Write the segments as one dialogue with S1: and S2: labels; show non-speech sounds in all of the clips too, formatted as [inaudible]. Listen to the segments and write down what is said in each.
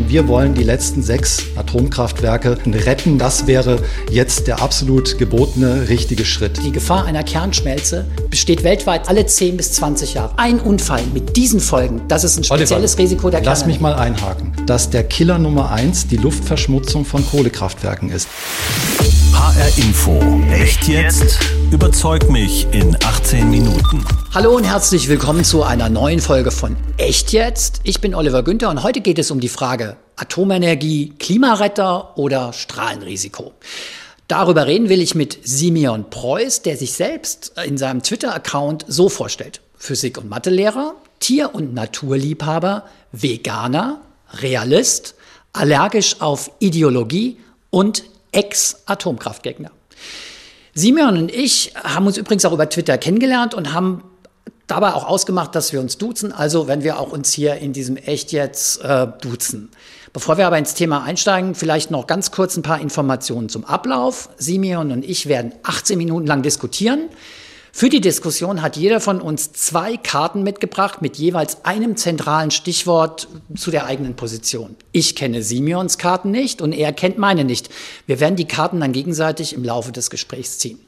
S1: Wir wollen die letzten sechs Atomkraftwerke retten. Das wäre jetzt der absolut gebotene richtige Schritt.
S2: Die Gefahr einer Kernschmelze besteht weltweit alle 10 bis 20 Jahre. Ein Unfall mit diesen Folgen, das ist ein spezielles
S1: Oliver,
S2: Risiko der
S1: Lass mich mal einhaken, dass der Killer Nummer eins die Luftverschmutzung von Kohlekraftwerken ist.
S3: HR Info. Echt jetzt? Überzeug mich in 18 Minuten.
S2: Hallo und herzlich willkommen zu einer neuen Folge von Echt jetzt? Ich bin Oliver Günther und heute geht es um die Frage Atomenergie, Klimaretter oder Strahlenrisiko. Darüber reden will ich mit Simeon Preuß, der sich selbst in seinem Twitter-Account so vorstellt. Physik- und Mathelehrer, Tier- und Naturliebhaber, Veganer, Realist, allergisch auf Ideologie und Ex-Atomkraftgegner. Simeon und ich haben uns übrigens auch über Twitter kennengelernt und haben dabei auch ausgemacht, dass wir uns duzen. Also wenn wir auch uns hier in diesem Echt jetzt äh, duzen. Bevor wir aber ins Thema einsteigen, vielleicht noch ganz kurz ein paar Informationen zum Ablauf. Simeon und ich werden 18 Minuten lang diskutieren. Für die Diskussion hat jeder von uns zwei Karten mitgebracht mit jeweils einem zentralen Stichwort zu der eigenen Position. Ich kenne Simeons Karten nicht und er kennt meine nicht. Wir werden die Karten dann gegenseitig im Laufe des Gesprächs ziehen.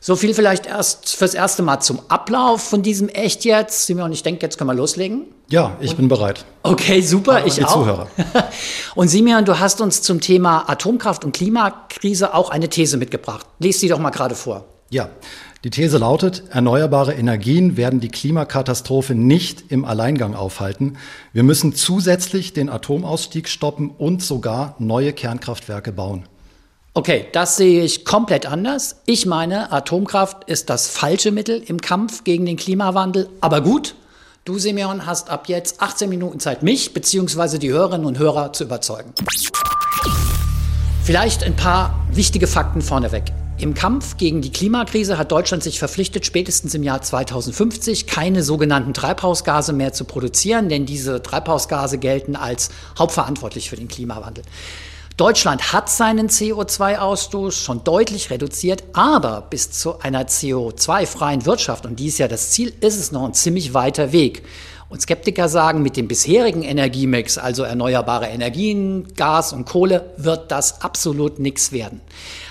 S2: So viel vielleicht erst fürs erste Mal zum Ablauf von diesem Echt jetzt. Simeon, ich denke, jetzt können wir loslegen.
S1: Ja, ich bin bereit.
S2: Okay, super,
S1: Aber
S2: ich
S1: die
S2: auch.
S1: Zuhörer. [laughs]
S2: Und Simeon, du hast uns zum Thema Atomkraft und Klimakrise auch eine These mitgebracht. Lies die doch mal gerade vor.
S1: Ja, die These lautet, erneuerbare Energien werden die Klimakatastrophe nicht im Alleingang aufhalten. Wir müssen zusätzlich den Atomausstieg stoppen und sogar neue Kernkraftwerke bauen.
S2: Okay, das sehe ich komplett anders. Ich meine, Atomkraft ist das falsche Mittel im Kampf gegen den Klimawandel. Aber gut, du, Simeon, hast ab jetzt 18 Minuten Zeit, mich bzw. die Hörerinnen und Hörer zu überzeugen. Vielleicht ein paar wichtige Fakten vorneweg. Im Kampf gegen die Klimakrise hat Deutschland sich verpflichtet, spätestens im Jahr 2050 keine sogenannten Treibhausgase mehr zu produzieren, denn diese Treibhausgase gelten als hauptverantwortlich für den Klimawandel. Deutschland hat seinen CO2-Ausstoß schon deutlich reduziert, aber bis zu einer CO2-freien Wirtschaft, und dies ist ja das Ziel, ist es noch ein ziemlich weiter Weg. Und Skeptiker sagen, mit dem bisherigen Energiemix, also erneuerbare Energien, Gas und Kohle, wird das absolut nichts werden.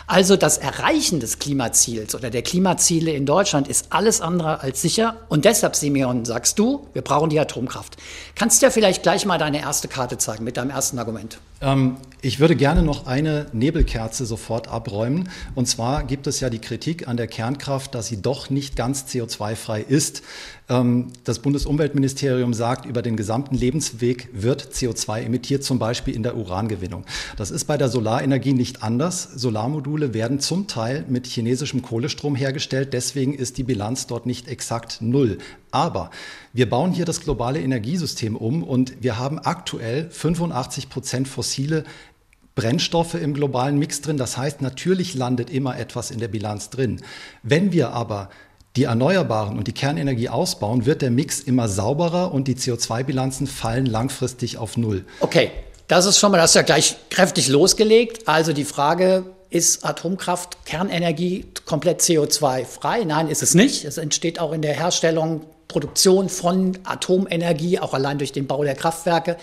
S2: Also das Erreichen des Klimaziels oder der Klimaziele in Deutschland ist alles andere als sicher. Und deshalb, Simeon, sagst du, wir brauchen die Atomkraft. Kannst du ja vielleicht gleich mal deine erste Karte zeigen mit deinem ersten Argument.
S1: Ähm, ich würde gerne noch eine Nebelkerze sofort abräumen. Und zwar gibt es ja die Kritik an der Kernkraft, dass sie doch nicht ganz CO2-frei ist. Ähm, das Bundesumweltministerium sagt, über den gesamten Lebensweg wird CO2 emittiert, zum Beispiel in der Urangewinnung. Das ist bei der Solarenergie nicht anders. Solarmodule werden zum Teil mit chinesischem Kohlestrom hergestellt. Deswegen ist die Bilanz dort nicht exakt null. Aber wir bauen hier das globale Energiesystem um und wir haben aktuell 85 Prozent fossile Brennstoffe im globalen Mix drin. Das heißt, natürlich landet immer etwas in der Bilanz drin. Wenn wir aber die Erneuerbaren und die Kernenergie ausbauen, wird der Mix immer sauberer und die CO2-Bilanzen fallen langfristig auf Null.
S2: Okay, das ist schon mal, das ist ja gleich kräftig losgelegt. Also die Frage, ist Atomkraft, Kernenergie komplett CO2-frei? Nein, ist es nicht. Es entsteht auch in der Herstellung, Produktion von Atomenergie, auch allein durch den Bau der Kraftwerke.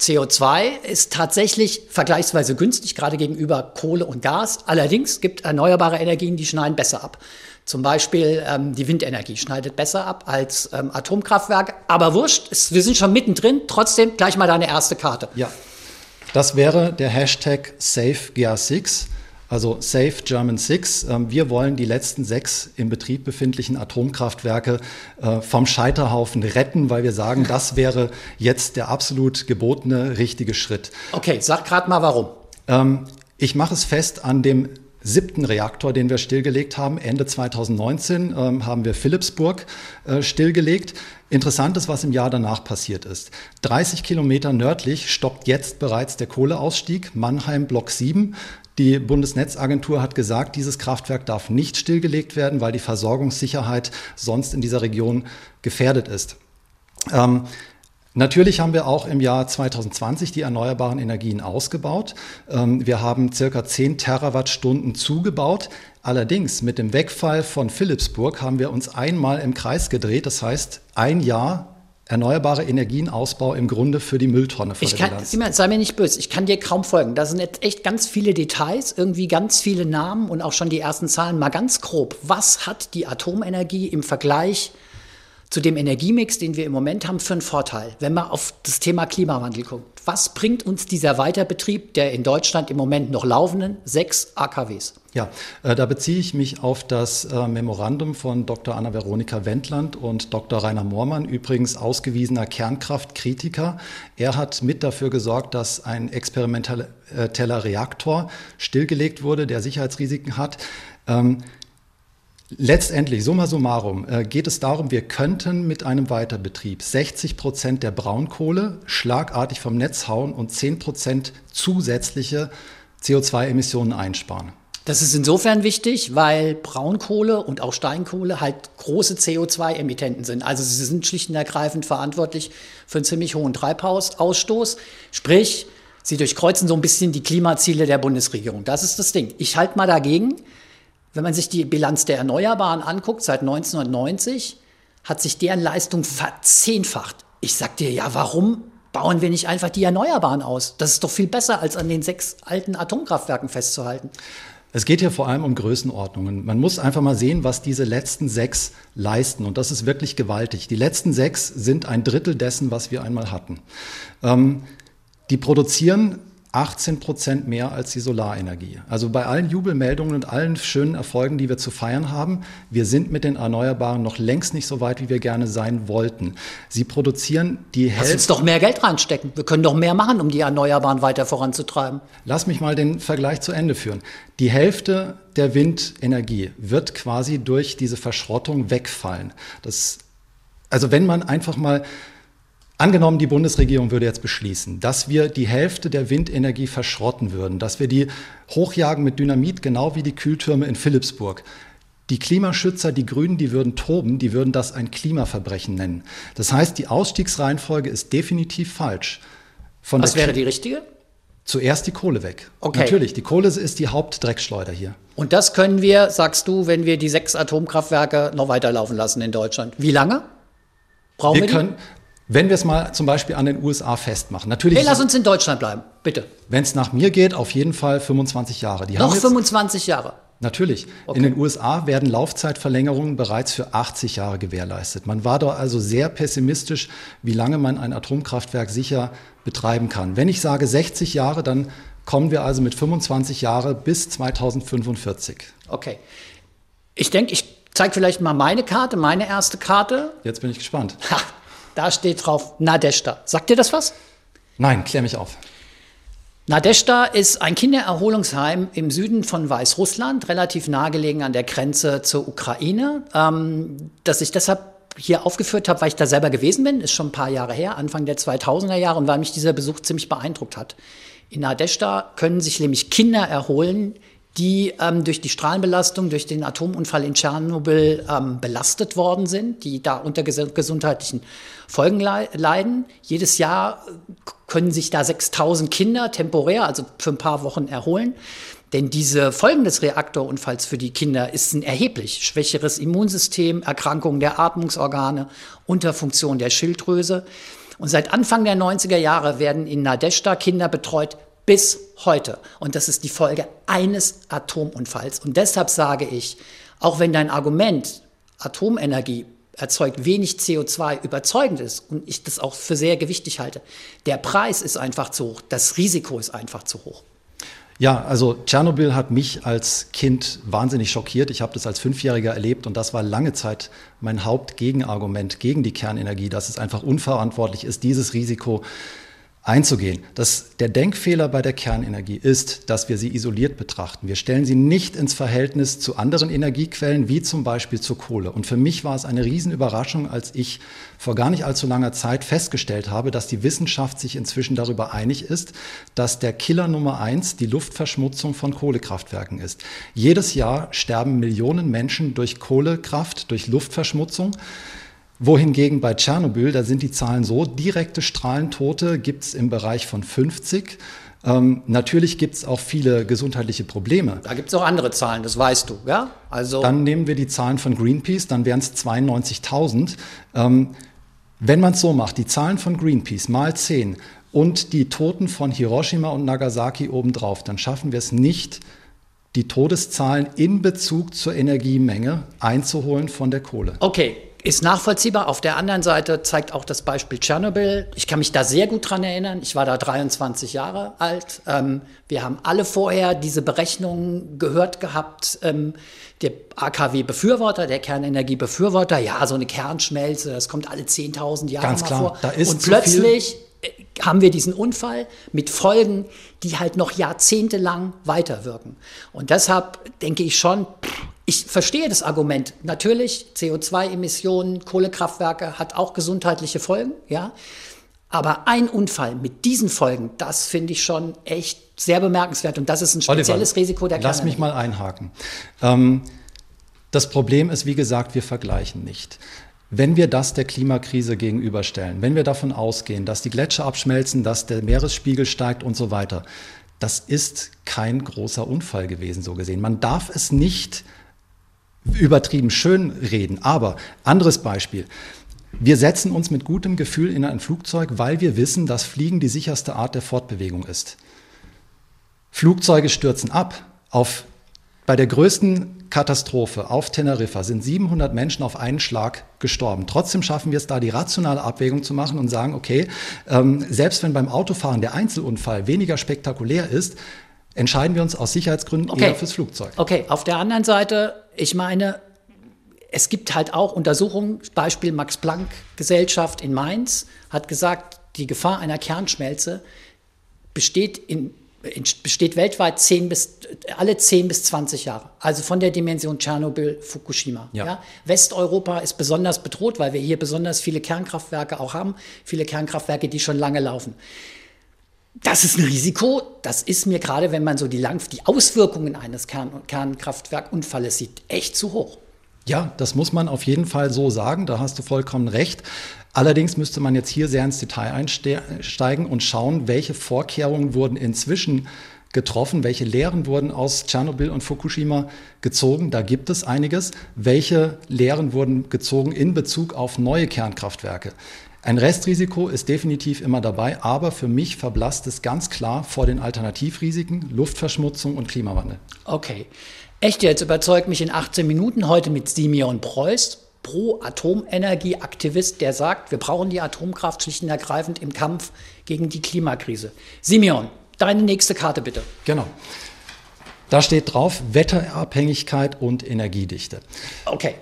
S2: CO2 ist tatsächlich vergleichsweise günstig, gerade gegenüber Kohle und Gas. Allerdings gibt erneuerbare Energien, die schneiden besser ab. Zum Beispiel ähm, die Windenergie schneidet besser ab als ähm, Atomkraftwerke. Aber wurscht, es, wir sind schon mittendrin. Trotzdem gleich mal deine erste Karte.
S1: Ja, das wäre der Hashtag SafeGR6, also Safe German 6. Ähm, Wir wollen die letzten sechs im Betrieb befindlichen Atomkraftwerke äh, vom Scheiterhaufen retten, weil wir sagen, das [laughs] wäre jetzt der absolut gebotene richtige Schritt.
S2: Okay, sag gerade mal warum.
S1: Ähm, Ich mache es fest an dem siebten Reaktor, den wir stillgelegt haben. Ende 2019 ähm, haben wir Philipsburg äh, stillgelegt. Interessant ist, was im Jahr danach passiert ist. 30 Kilometer nördlich stoppt jetzt bereits der Kohleausstieg, Mannheim Block 7. Die Bundesnetzagentur hat gesagt, dieses Kraftwerk darf nicht stillgelegt werden, weil die Versorgungssicherheit sonst in dieser Region gefährdet ist. Ähm, Natürlich haben wir auch im Jahr 2020 die erneuerbaren Energien ausgebaut. Ähm, Wir haben circa 10 Terawattstunden zugebaut. Allerdings mit dem Wegfall von Philipsburg haben wir uns einmal im Kreis gedreht. Das heißt, ein Jahr erneuerbare Energienausbau im Grunde für die Mülltonne
S2: vor ich kann. Simon, sei mir nicht böse, ich kann dir kaum folgen. Da sind jetzt echt ganz viele Details, irgendwie ganz viele Namen und auch schon die ersten Zahlen. Mal ganz grob, was hat die Atomenergie im Vergleich zu dem Energiemix, den wir im Moment haben, für einen Vorteil, wenn man auf das Thema Klimawandel guckt? Was bringt uns dieser Weiterbetrieb der in Deutschland im Moment noch laufenden sechs AKWs?
S1: Ja, äh, da beziehe ich mich auf das äh, Memorandum von Dr. Anna-Veronika Wendland und Dr. Rainer Moormann, übrigens ausgewiesener Kernkraftkritiker. Er hat mit dafür gesorgt, dass ein experimenteller Reaktor stillgelegt wurde, der Sicherheitsrisiken hat. Ähm, Letztendlich, summa summarum, äh, geht es darum, wir könnten mit einem Weiterbetrieb 60 Prozent der Braunkohle schlagartig vom Netz hauen und 10 Prozent zusätzliche CO2-Emissionen einsparen.
S2: Das ist insofern wichtig, weil Braunkohle und auch Steinkohle halt große CO2-Emittenten sind. Also sie sind schlicht und ergreifend verantwortlich für einen ziemlich hohen Treibhausausstoß. Sprich, sie durchkreuzen so ein bisschen die Klimaziele der Bundesregierung. Das ist das Ding. Ich halte mal dagegen, wenn man sich die Bilanz der Erneuerbaren anguckt, seit 1990 hat sich deren Leistung verzehnfacht. Ich sag dir, ja, warum bauen wir nicht einfach die Erneuerbaren aus? Das ist doch viel besser, als an den sechs alten Atomkraftwerken festzuhalten.
S1: Es geht hier vor allem um Größenordnungen. Man muss einfach mal sehen, was diese letzten sechs leisten. Und das ist wirklich gewaltig. Die letzten sechs sind ein Drittel dessen, was wir einmal hatten. Ähm, die produzieren 18 Prozent mehr als die Solarenergie. Also bei allen Jubelmeldungen und allen schönen Erfolgen, die wir zu feiern haben, wir sind mit den Erneuerbaren noch längst nicht so weit, wie wir gerne sein wollten. Sie produzieren die Hälfte. Lass
S2: uns doch mehr Geld reinstecken. Wir können doch mehr machen, um die Erneuerbaren weiter voranzutreiben.
S1: Lass mich mal den Vergleich zu Ende führen. Die Hälfte der Windenergie wird quasi durch diese Verschrottung wegfallen. Das also wenn man einfach mal Angenommen, die Bundesregierung würde jetzt beschließen, dass wir die Hälfte der Windenergie verschrotten würden, dass wir die hochjagen mit Dynamit, genau wie die Kühltürme in Philipsburg. Die Klimaschützer, die Grünen, die würden toben, die würden das ein Klimaverbrechen nennen. Das heißt, die Ausstiegsreihenfolge ist definitiv falsch.
S2: Von Was wäre die richtige?
S1: Zuerst die Kohle weg. Okay. Natürlich, die Kohle ist die Hauptdreckschleuder hier.
S2: Und das können wir, sagst du, wenn wir die sechs Atomkraftwerke noch weiterlaufen lassen in Deutschland. Wie lange?
S1: Brauchen wir, wir können, wenn wir es mal zum Beispiel an den USA festmachen. Natürlich
S2: hey, lass uns in Deutschland bleiben, bitte.
S1: Wenn es nach mir geht, auf jeden Fall 25 Jahre.
S2: Die Noch 25 Jahre?
S1: Natürlich. Okay. In den USA werden Laufzeitverlängerungen bereits für 80 Jahre gewährleistet. Man war da also sehr pessimistisch, wie lange man ein Atomkraftwerk sicher betreiben kann. Wenn ich sage 60 Jahre, dann kommen wir also mit 25 Jahre bis 2045.
S2: Okay. Ich denke, ich zeige vielleicht mal meine Karte, meine erste Karte.
S1: Jetzt bin ich gespannt.
S2: Ha, da steht drauf Nadeshda. Sagt dir das was?
S1: Nein, klär mich auf.
S2: Nadeshda ist ein Kindererholungsheim im Süden von Weißrussland, relativ nahegelegen an der Grenze zur Ukraine. Ähm, das ich deshalb hier aufgeführt habe, weil ich da selber gewesen bin, ist schon ein paar Jahre her, Anfang der 2000er Jahre, und weil mich dieser Besuch ziemlich beeindruckt hat. In Nadeshda können sich nämlich Kinder erholen, die ähm, durch die Strahlenbelastung, durch den Atomunfall in Tschernobyl ähm, belastet worden sind, die da unter ges gesundheitlichen Folgen le leiden. Jedes Jahr können sich da 6000 Kinder temporär, also für ein paar Wochen erholen. Denn diese Folgen des Reaktorunfalls für die Kinder ist ein erheblich schwächeres Immunsystem, Erkrankungen der Atmungsorgane, Unterfunktion der Schilddrüse. Und seit Anfang der 90er Jahre werden in Nadeshda Kinder betreut bis heute. Und das ist die Folge eines Atomunfalls. Und deshalb sage ich, auch wenn dein Argument Atomenergie erzeugt wenig CO2 überzeugend ist und ich das auch für sehr gewichtig halte, der Preis ist einfach zu hoch, das Risiko ist einfach zu hoch.
S1: Ja, also Tschernobyl hat mich als Kind wahnsinnig schockiert. Ich habe das als Fünfjähriger erlebt und das war lange Zeit mein Hauptgegenargument gegen die Kernenergie, dass es einfach unverantwortlich ist, dieses Risiko einzugehen. Das, der Denkfehler bei der Kernenergie ist, dass wir sie isoliert betrachten. Wir stellen sie nicht ins Verhältnis zu anderen Energiequellen, wie zum Beispiel zur Kohle. Und für mich war es eine Riesenüberraschung, als ich vor gar nicht allzu langer Zeit festgestellt habe, dass die Wissenschaft sich inzwischen darüber einig ist, dass der Killer Nummer eins die Luftverschmutzung von Kohlekraftwerken ist. Jedes Jahr sterben Millionen Menschen durch Kohlekraft, durch Luftverschmutzung. Wohingegen bei Tschernobyl, da sind die Zahlen so, direkte Strahlentote gibt es im Bereich von 50. Ähm, natürlich gibt es auch viele gesundheitliche Probleme.
S2: Da gibt es auch andere Zahlen, das weißt du, ja?
S1: Also dann nehmen wir die Zahlen von Greenpeace, dann wären es 92.000. Ähm, Wenn man es so macht, die Zahlen von Greenpeace mal 10 und die Toten von Hiroshima und Nagasaki obendrauf, dann schaffen wir es nicht, die Todeszahlen in Bezug zur Energiemenge einzuholen von der Kohle.
S2: Okay, ist nachvollziehbar. Auf der anderen Seite zeigt auch das Beispiel Tschernobyl. Ich kann mich da sehr gut dran erinnern. Ich war da 23 Jahre alt. Ähm, wir haben alle vorher diese Berechnungen gehört gehabt. Ähm, der AKW-Befürworter, der Kernenergie-Befürworter, ja, so eine Kernschmelze, das kommt alle 10.000 Jahre
S1: Ganz
S2: mal
S1: klar,
S2: vor.
S1: da ist
S2: Und plötzlich äh, haben wir diesen Unfall mit Folgen, die halt noch jahrzehntelang weiterwirken. Und deshalb denke ich schon, ich verstehe das Argument. Natürlich, CO2-Emissionen, Kohlekraftwerke hat auch gesundheitliche Folgen, ja. Aber ein Unfall mit diesen Folgen, das finde ich schon echt sehr bemerkenswert. Und das ist ein spezielles
S1: Oliver,
S2: Risiko der
S1: Lass mich mal einhaken. Ähm, das Problem ist, wie gesagt, wir vergleichen nicht. Wenn wir das der Klimakrise gegenüberstellen, wenn wir davon ausgehen, dass die Gletscher abschmelzen, dass der Meeresspiegel steigt und so weiter, das ist kein großer Unfall gewesen, so gesehen. Man darf es nicht übertrieben schön reden. Aber anderes Beispiel. Wir setzen uns mit gutem Gefühl in ein Flugzeug, weil wir wissen, dass Fliegen die sicherste Art der Fortbewegung ist. Flugzeuge stürzen ab. Auf, bei der größten Katastrophe auf Teneriffa sind 700 Menschen auf einen Schlag gestorben. Trotzdem schaffen wir es da, die rationale Abwägung zu machen und sagen, okay, ähm, selbst wenn beim Autofahren der Einzelunfall weniger spektakulär ist, entscheiden wir uns aus Sicherheitsgründen
S2: Okay.
S1: eher fürs Flugzeug.
S2: Okay, auf der anderen Seite, ich meine, es gibt halt auch Untersuchungen, Beispiel Max Planck Gesellschaft in Mainz hat gesagt, die Gefahr einer Kernschmelze besteht, in, besteht weltweit 10 bis, alle 10 bis 20 Jahre. Also von der Dimension Tschernobyl, Fukushima.
S1: Ja.
S2: Ja. Westeuropa ist besonders bedroht, weil wir hier besonders viele Kernkraftwerke auch haben, viele Kernkraftwerke, die schon lange laufen. Das ist ein Risiko. Das ist mir gerade, wenn man so die, lang, die Auswirkungen eines Kern, Kernkraftwerkunfalles sieht, echt zu hoch.
S1: Ja, das muss man auf jeden Fall so sagen, da hast du vollkommen recht. Allerdings müsste man jetzt hier sehr ins Detail einsteigen und schauen, welche Vorkehrungen wurden inzwischen getroffen, welche Lehren wurden aus Tschernobyl und Fukushima gezogen. Da gibt es einiges. Welche Lehren wurden gezogen in Bezug auf neue Kernkraftwerke? Ein Restrisiko ist definitiv immer dabei, aber für mich verblasst es ganz klar vor den Alternativrisiken, Luftverschmutzung und Klimawandel.
S2: Okay. Echt jetzt überzeugt mich in 18 Minuten heute mit Simeon Preuß, Pro-Atomenergie-Aktivist, der sagt, wir brauchen die Atomkraft schlicht und ergreifend im Kampf gegen die Klimakrise. Simeon, deine nächste Karte bitte.
S1: Genau. Da steht drauf Wetterabhängigkeit und Energiedichte.
S2: Okay.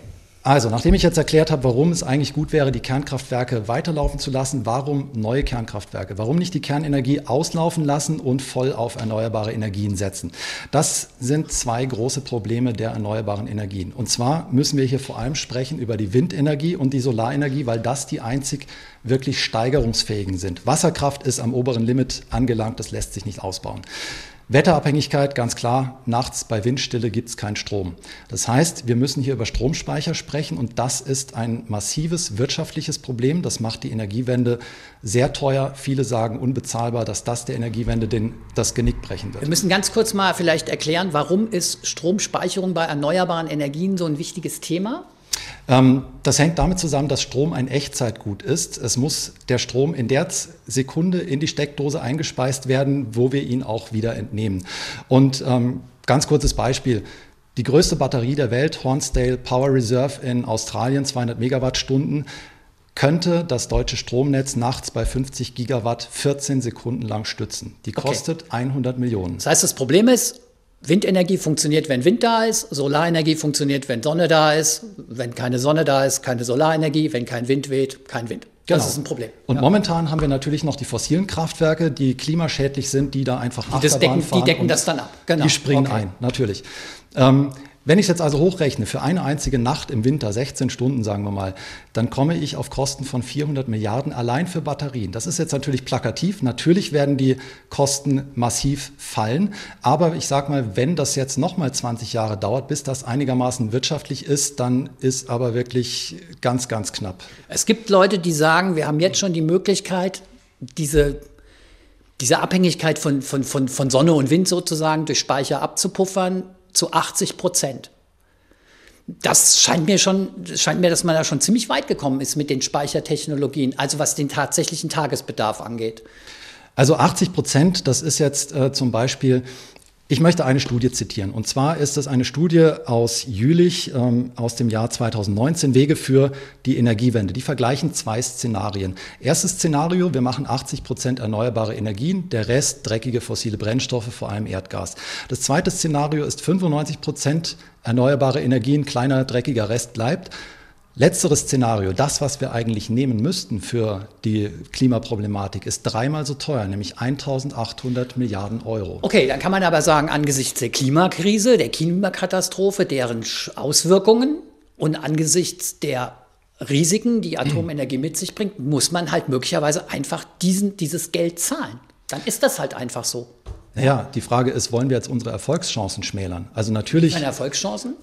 S1: Also, nachdem ich jetzt erklärt habe, warum es eigentlich gut wäre, die Kernkraftwerke weiterlaufen zu lassen, warum neue Kernkraftwerke, warum nicht die Kernenergie auslaufen lassen und voll auf erneuerbare Energien setzen. Das sind zwei große Probleme der erneuerbaren Energien. Und zwar müssen wir hier vor allem sprechen über die Windenergie und die Solarenergie, weil das die einzig wirklich steigerungsfähigen sind. Wasserkraft ist am oberen Limit angelangt, das lässt sich nicht ausbauen. Wetterabhängigkeit, ganz klar, nachts bei Windstille gibt es keinen Strom. Das heißt, wir müssen hier über Stromspeicher sprechen und das ist ein massives wirtschaftliches Problem. Das macht die Energiewende sehr teuer. Viele sagen unbezahlbar, dass das der Energiewende den, das Genick brechen wird.
S2: Wir müssen ganz kurz mal vielleicht erklären, warum ist Stromspeicherung bei erneuerbaren Energien so ein wichtiges Thema?
S1: Ähm, das hängt damit zusammen, dass Strom ein Echtzeitgut ist. Es muss der Strom in der Sekunde in die Steckdose eingespeist werden, wo wir ihn auch wieder entnehmen. Und ähm, ganz kurzes Beispiel. Die größte Batterie der Welt, Hornsdale Power Reserve in Australien, 200 Megawattstunden, könnte das deutsche Stromnetz nachts bei 50 Gigawatt 14 Sekunden lang stützen. Die kostet okay. 100 Millionen.
S2: Das heißt, das Problem ist, Windenergie funktioniert, wenn Wind da ist, Solarenergie funktioniert, wenn Sonne da ist, wenn keine Sonne da ist, keine Solarenergie, wenn kein Wind weht, kein Wind. Das
S1: Genau.
S2: ist ein Problem.
S1: Und
S2: Ja.
S1: momentan haben wir natürlich noch die fossilen Kraftwerke, die klimaschädlich sind, die da einfach
S2: Die das
S1: Achterbahn
S2: decken- die
S1: fahren
S2: decken
S1: und
S2: das dann ab. Genau.
S1: Die springen
S2: Okay.
S1: ein, natürlich. Ähm, wenn ich es jetzt also hochrechne, für eine einzige Nacht im Winter, 16 Stunden sagen wir mal, dann komme ich auf Kosten von 400 Milliarden allein für Batterien. Das ist jetzt natürlich plakativ. Natürlich werden die Kosten massiv fallen. Aber ich sage mal, wenn das jetzt nochmal 20 Jahre dauert, bis das einigermaßen wirtschaftlich ist, dann ist aber wirklich ganz, ganz knapp.
S2: Es gibt Leute, die sagen, wir haben jetzt schon die Möglichkeit, diese, diese Abhängigkeit von, von, von, von Sonne und Wind sozusagen durch Speicher abzupuffern zu 80 Prozent. Das scheint mir schon, scheint mir, dass man da schon ziemlich weit gekommen ist mit den Speichertechnologien, also was den tatsächlichen Tagesbedarf angeht.
S1: Also 80 Prozent, das ist jetzt äh, zum Beispiel ich möchte eine Studie zitieren. Und zwar ist es eine Studie aus Jülich ähm, aus dem Jahr 2019, Wege für die Energiewende. Die vergleichen zwei Szenarien. Erstes Szenario, wir machen 80 Prozent erneuerbare Energien, der Rest dreckige fossile Brennstoffe, vor allem Erdgas. Das zweite Szenario ist 95 Prozent erneuerbare Energien, kleiner dreckiger Rest bleibt. Letzteres Szenario, das, was wir eigentlich nehmen müssten für die Klimaproblematik, ist dreimal so teuer, nämlich 1800 Milliarden Euro.
S2: Okay, dann kann man aber sagen, angesichts der Klimakrise, der Klimakatastrophe, deren Auswirkungen und angesichts der Risiken, die Atomenergie mit sich bringt, muss man halt möglicherweise einfach diesen, dieses Geld zahlen. Dann ist das halt einfach so.
S1: Ja, die Frage ist, wollen wir jetzt unsere Erfolgschancen schmälern? Also natürlich.
S2: Meine Erfolgschancen?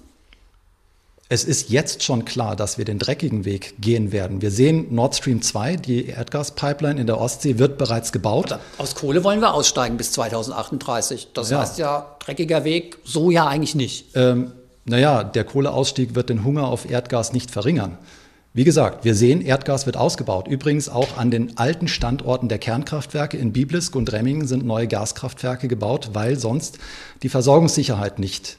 S1: Es ist jetzt schon klar, dass wir den dreckigen Weg gehen werden. Wir sehen Nord Stream 2, die Erdgaspipeline in der Ostsee wird bereits gebaut.
S2: Aber aus Kohle wollen wir aussteigen bis 2038. Das ja. heißt ja, dreckiger Weg, so ja eigentlich nicht.
S1: Ähm, naja, der Kohleausstieg wird den Hunger auf Erdgas nicht verringern. Wie gesagt, wir sehen, Erdgas wird ausgebaut. Übrigens auch an den alten Standorten der Kernkraftwerke in Biblisk und Remmingen sind neue Gaskraftwerke gebaut, weil sonst die Versorgungssicherheit nicht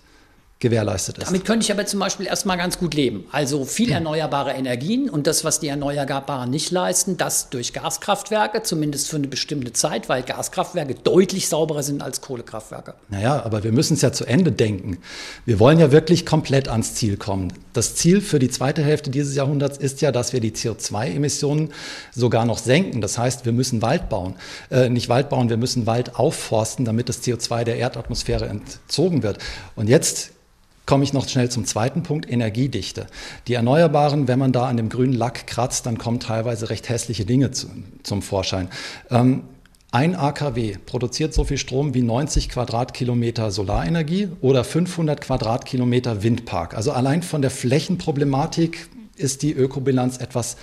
S1: gewährleistet ist.
S2: Damit könnte ich aber zum Beispiel erstmal ganz gut leben. Also viel erneuerbare Energien und das, was die Erneuerbaren nicht leisten, das durch Gaskraftwerke, zumindest für eine bestimmte Zeit, weil Gaskraftwerke deutlich sauberer sind als Kohlekraftwerke.
S1: Naja, aber wir müssen es ja zu Ende denken. Wir wollen ja wirklich komplett ans Ziel kommen. Das Ziel für die zweite Hälfte dieses Jahrhunderts ist ja, dass wir die CO2-Emissionen sogar noch senken. Das heißt, wir müssen Wald bauen. Äh, nicht Wald bauen, wir müssen Wald aufforsten, damit das CO2 der Erdatmosphäre entzogen wird. Und jetzt komme ich noch schnell zum zweiten Punkt, Energiedichte. Die Erneuerbaren, wenn man da an dem grünen Lack kratzt, dann kommen teilweise recht hässliche Dinge zu, zum Vorschein. Ähm, ein AKW produziert so viel Strom wie 90 Quadratkilometer Solarenergie oder 500 Quadratkilometer Windpark. Also allein von der Flächenproblematik ist die Ökobilanz etwas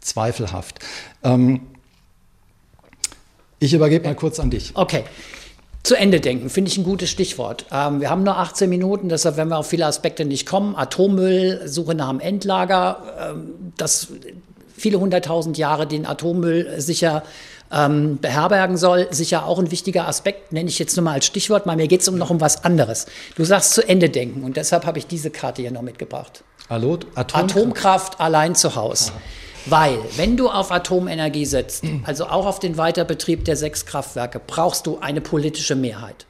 S1: zweifelhaft. Ähm, ich übergebe mal kurz an dich.
S2: Okay zu Ende denken, finde ich ein gutes Stichwort. Ähm, wir haben nur 18 Minuten, deshalb werden wir auf viele Aspekte nicht kommen. Atommüll, Suche nach einem Endlager, ähm, das viele hunderttausend Jahre den Atommüll sicher ähm, beherbergen soll, sicher auch ein wichtiger Aspekt, nenne ich jetzt nur mal als Stichwort, weil mir geht es um noch um was anderes. Du sagst zu Ende denken und deshalb habe ich diese Karte hier noch mitgebracht.
S1: Hallo,
S2: Atomkraft, Atomkraft allein zu Hause. Aha. Weil, wenn du auf Atomenergie setzt, also auch auf den Weiterbetrieb der sechs Kraftwerke, brauchst du eine politische Mehrheit.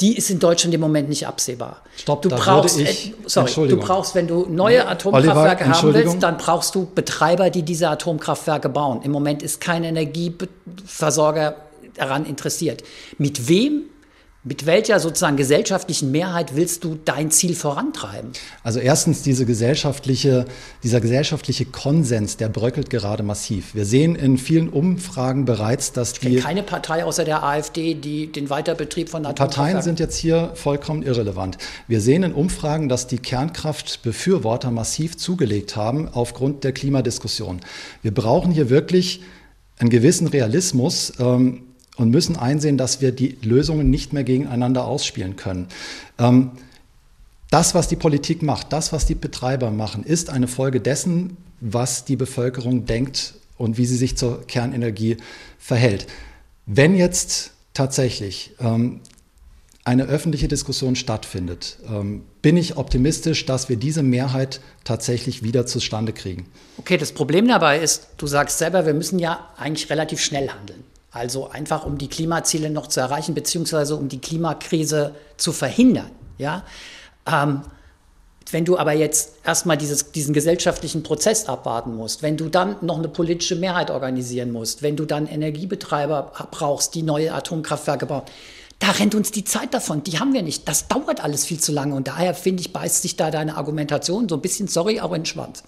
S2: Die ist in Deutschland im Moment nicht absehbar.
S1: Stopp, du brauchst, ich,
S2: äh, sorry, du brauchst, wenn du neue Atomkraftwerke Oliver, haben willst, dann brauchst du Betreiber, die diese Atomkraftwerke bauen. Im Moment ist kein Energieversorger daran interessiert. Mit wem mit welcher sozusagen gesellschaftlichen Mehrheit willst du dein Ziel vorantreiben?
S1: Also erstens diese gesellschaftliche, dieser gesellschaftliche Konsens, der bröckelt gerade massiv. Wir sehen in vielen Umfragen bereits, dass ich die
S2: keine Partei außer der AfD, die den Weiterbetrieb von
S1: Atomkraftwerken Parteien sind jetzt hier vollkommen irrelevant. Wir sehen in Umfragen, dass die Kernkraftbefürworter massiv zugelegt haben aufgrund der Klimadiskussion. Wir brauchen hier wirklich einen gewissen Realismus. Ähm, und müssen einsehen, dass wir die Lösungen nicht mehr gegeneinander ausspielen können. Ähm, das, was die Politik macht, das, was die Betreiber machen, ist eine Folge dessen, was die Bevölkerung denkt und wie sie sich zur Kernenergie verhält. Wenn jetzt tatsächlich ähm, eine öffentliche Diskussion stattfindet, ähm, bin ich optimistisch, dass wir diese Mehrheit tatsächlich wieder zustande kriegen.
S2: Okay, das Problem dabei ist, du sagst selber, wir müssen ja eigentlich relativ schnell handeln. Also einfach um die Klimaziele noch zu erreichen, beziehungsweise um die Klimakrise zu verhindern. Ja? Ähm, wenn du aber jetzt erstmal dieses, diesen gesellschaftlichen Prozess abwarten musst, wenn du dann noch eine politische Mehrheit organisieren musst, wenn du dann Energiebetreiber brauchst, die neue Atomkraftwerke bauen, da rennt uns die Zeit davon. Die haben wir nicht. Das dauert alles viel zu lange. Und daher finde ich, beißt sich da deine Argumentation so ein bisschen, sorry, aber in den Schwanz.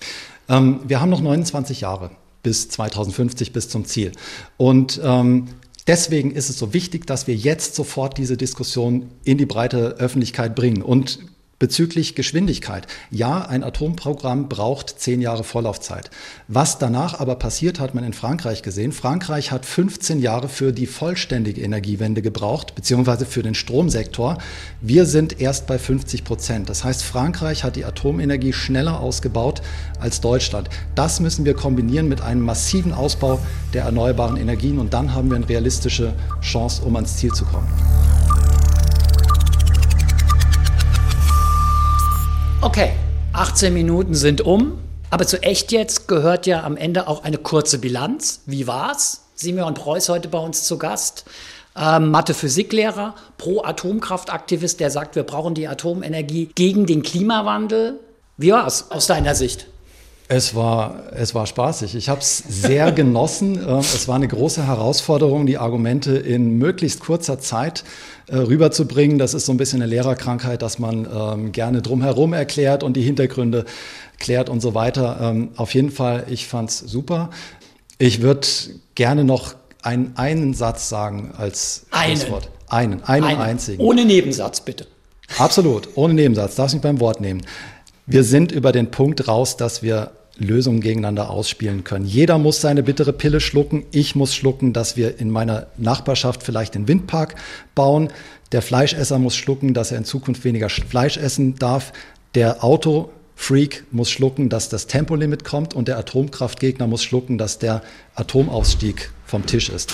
S1: Ähm, wir haben noch 29 Jahre bis 2050 bis zum Ziel. Und ähm, deswegen ist es so wichtig, dass wir jetzt sofort diese Diskussion in die breite Öffentlichkeit bringen. Und Bezüglich Geschwindigkeit. Ja, ein Atomprogramm braucht zehn Jahre Vorlaufzeit. Was danach aber passiert, hat man in Frankreich gesehen. Frankreich hat 15 Jahre für die vollständige Energiewende gebraucht, beziehungsweise für den Stromsektor. Wir sind erst bei 50 Prozent. Das heißt, Frankreich hat die Atomenergie schneller ausgebaut als Deutschland. Das müssen wir kombinieren mit einem massiven Ausbau der erneuerbaren Energien und dann haben wir eine realistische Chance, um ans Ziel zu kommen.
S2: Okay, 18 Minuten sind um. Aber zu echt jetzt gehört ja am Ende auch eine kurze Bilanz. Wie war's? Simeon Preuß heute bei uns zu Gast. Ähm, Mathe-Physiklehrer, Pro-Atomkraft-Aktivist, der sagt, wir brauchen die Atomenergie gegen den Klimawandel. Wie war's aus deiner Sicht?
S1: Es war, es war spaßig. Ich habe es sehr [laughs] genossen. Ähm, es war eine große Herausforderung, die Argumente in möglichst kurzer Zeit äh, rüberzubringen. Das ist so ein bisschen eine Lehrerkrankheit, dass man ähm, gerne drumherum erklärt und die Hintergründe klärt und so weiter. Ähm, auf jeden Fall, ich fand es super. Ich würde gerne noch einen, einen Satz sagen als
S2: einen.
S1: Schlusswort. Einen, einen, einen einzigen.
S2: Ohne Nebensatz, bitte.
S1: Absolut, ohne Nebensatz. Darfst mich beim Wort nehmen. Wir sind über den Punkt raus, dass wir Lösungen gegeneinander ausspielen können. Jeder muss seine bittere Pille schlucken. Ich muss schlucken, dass wir in meiner Nachbarschaft vielleicht den Windpark bauen. Der Fleischesser muss schlucken, dass er in Zukunft weniger Fleisch essen darf. Der Autofreak muss schlucken, dass das Tempolimit kommt und der Atomkraftgegner muss schlucken, dass der Atomausstieg vom Tisch ist.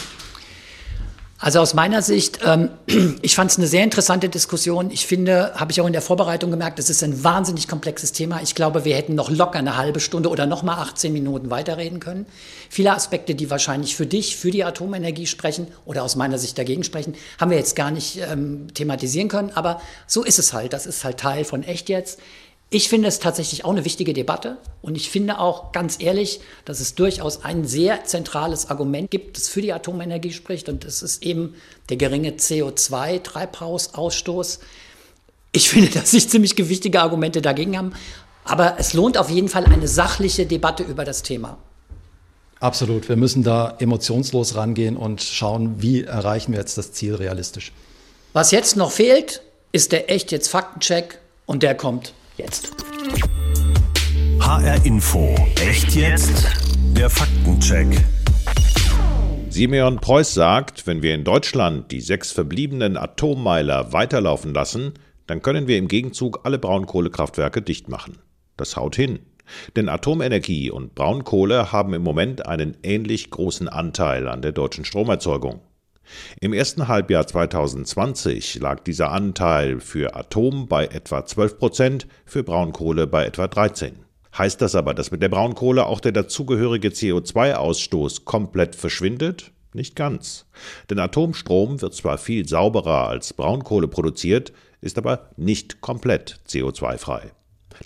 S2: Also aus meiner Sicht, ähm, [clears throat] ich fand es eine sehr interessante Diskussion. Ich finde, habe ich auch in der Vorbereitung gemerkt, es ist ein wahnsinnig komplexes Thema. Ich glaube, wir hätten noch locker eine halbe Stunde oder noch mal 18 Minuten weiterreden können. Viele Aspekte, die wahrscheinlich für dich, für die Atomenergie sprechen oder aus meiner Sicht dagegen sprechen, haben wir jetzt gar nicht ähm, thematisieren können. Aber so ist es halt. Das ist halt Teil von echt jetzt. Ich finde es tatsächlich auch eine wichtige Debatte und ich finde auch ganz ehrlich, dass es durchaus ein sehr zentrales Argument gibt, das für die Atomenergie spricht und das ist eben der geringe CO2-Treibhausausstoß. Ich finde, [laughs] dass sich ziemlich gewichtige Argumente dagegen haben, aber es lohnt auf jeden Fall eine sachliche Debatte über das Thema.
S1: Absolut, wir müssen da emotionslos rangehen und schauen, wie erreichen wir jetzt das Ziel realistisch.
S2: Was jetzt noch fehlt, ist der echt jetzt Faktencheck und der kommt jetzt.
S3: HR Info. Echt jetzt? Der Faktencheck.
S4: Simeon Preuß sagt, wenn wir in Deutschland die sechs verbliebenen Atommeiler weiterlaufen lassen, dann können wir im Gegenzug alle Braunkohlekraftwerke dicht machen. Das haut hin. Denn Atomenergie und Braunkohle haben im Moment einen ähnlich großen Anteil an der deutschen Stromerzeugung. Im ersten Halbjahr 2020 lag dieser Anteil für Atom bei etwa 12 Prozent, für Braunkohle bei etwa 13. Heißt das aber, dass mit der Braunkohle auch der dazugehörige CO2-Ausstoß komplett verschwindet? Nicht ganz. Denn Atomstrom wird zwar viel sauberer als Braunkohle produziert, ist aber nicht komplett CO2-frei.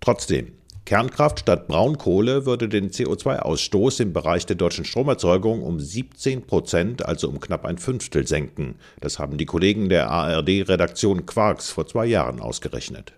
S4: Trotzdem, Kernkraft statt Braunkohle würde den CO2-Ausstoß im Bereich der deutschen Stromerzeugung um 17 Prozent, also um knapp ein Fünftel, senken. Das haben die Kollegen der ARD-Redaktion Quarks vor zwei Jahren ausgerechnet.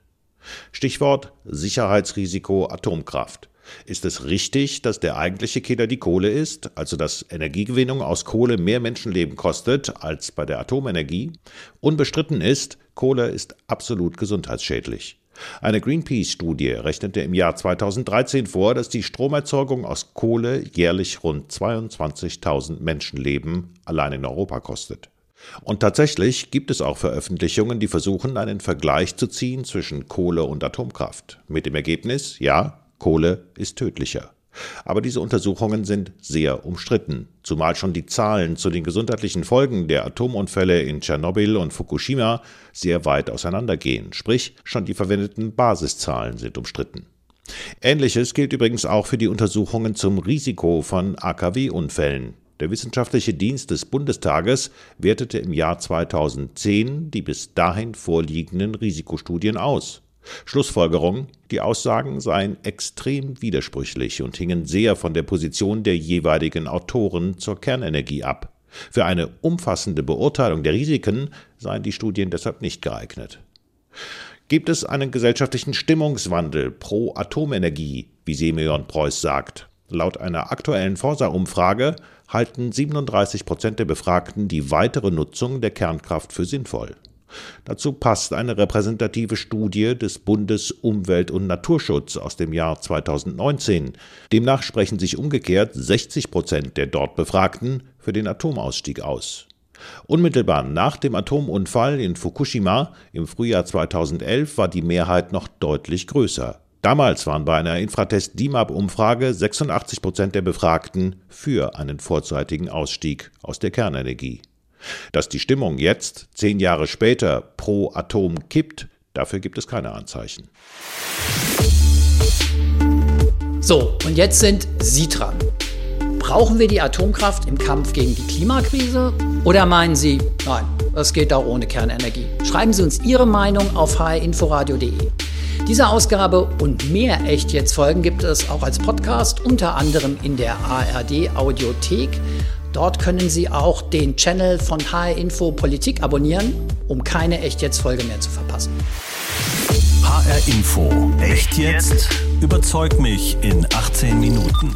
S4: Stichwort Sicherheitsrisiko Atomkraft. Ist es richtig, dass der eigentliche Killer die Kohle ist, also dass Energiegewinnung aus Kohle mehr Menschenleben kostet als bei der Atomenergie? Unbestritten ist, Kohle ist absolut gesundheitsschädlich. Eine Greenpeace-Studie rechnete im Jahr 2013 vor, dass die Stromerzeugung aus Kohle jährlich rund 22.000 Menschenleben allein in Europa kostet. Und tatsächlich gibt es auch Veröffentlichungen, die versuchen, einen Vergleich zu ziehen zwischen Kohle und Atomkraft. Mit dem Ergebnis, ja, Kohle ist tödlicher. Aber diese Untersuchungen sind sehr umstritten, zumal schon die Zahlen zu den gesundheitlichen Folgen der Atomunfälle in Tschernobyl und Fukushima sehr weit auseinandergehen, sprich schon die verwendeten Basiszahlen sind umstritten. Ähnliches gilt übrigens auch für die Untersuchungen zum Risiko von AKW-Unfällen. Der Wissenschaftliche Dienst des Bundestages wertete im Jahr 2010 die bis dahin vorliegenden Risikostudien aus. Schlussfolgerung, die Aussagen seien extrem widersprüchlich und hingen sehr von der Position der jeweiligen Autoren zur Kernenergie ab. Für eine umfassende Beurteilung der Risiken seien die Studien deshalb nicht geeignet. Gibt es einen gesellschaftlichen Stimmungswandel pro Atomenergie, wie Simeon Preuß sagt? Laut einer aktuellen Forsa-Umfrage halten 37 Prozent der Befragten die weitere Nutzung der Kernkraft für sinnvoll. Dazu passt eine repräsentative Studie des Bundesumwelt- und Naturschutz aus dem Jahr 2019. Demnach sprechen sich umgekehrt 60 Prozent der dort Befragten für den Atomausstieg aus. Unmittelbar nach dem Atomunfall in Fukushima im Frühjahr 2011 war die Mehrheit noch deutlich größer. Damals waren bei einer Infratest DIMAP-Umfrage 86 Prozent der Befragten für einen vorzeitigen Ausstieg aus der Kernenergie. Dass die Stimmung jetzt, zehn Jahre später, pro Atom kippt, dafür gibt es keine Anzeichen.
S2: So, und jetzt sind Sie dran. Brauchen wir die Atomkraft im Kampf gegen die Klimakrise? Oder meinen Sie, nein, es geht auch ohne Kernenergie? Schreiben Sie uns Ihre Meinung auf hinforadio.de. Diese Ausgabe und mehr Echt jetzt Folgen gibt es auch als Podcast, unter anderem in der ARD Audiothek. Dort können Sie auch den Channel von HR Info Politik abonnieren, um keine Echt jetzt Folge mehr zu verpassen.
S3: HR Info. Echt jetzt? Überzeug mich in 18 Minuten.